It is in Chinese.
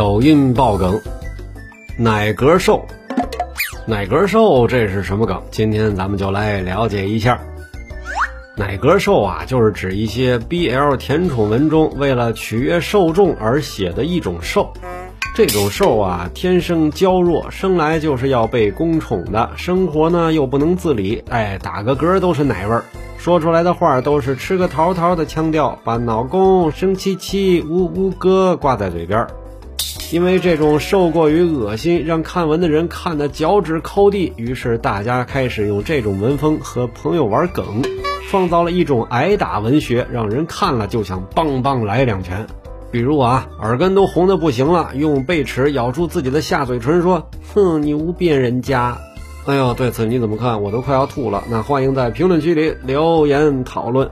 抖音爆梗，奶格瘦，奶格瘦这是什么梗？今天咱们就来了解一下。奶格瘦啊，就是指一些 BL 甜宠文中为了取悦受众而写的一种兽。这种兽啊，天生娇弱，生来就是要被公宠的，生活呢又不能自理，哎，打个嗝都是奶味儿，说出来的话都是吃个桃桃的腔调，把老公生气气呜呜哥挂在嘴边儿。因为这种受过于恶心，让看文的人看得脚趾抠地，于是大家开始用这种文风和朋友玩梗。创造了一种挨打文学，让人看了就想棒棒来两拳。比如啊，耳根都红的不行了，用贝齿咬住自己的下嘴唇说：“哼，你无变人家。”哎呦，对此你怎么看？我都快要吐了。那欢迎在评论区里留言讨论。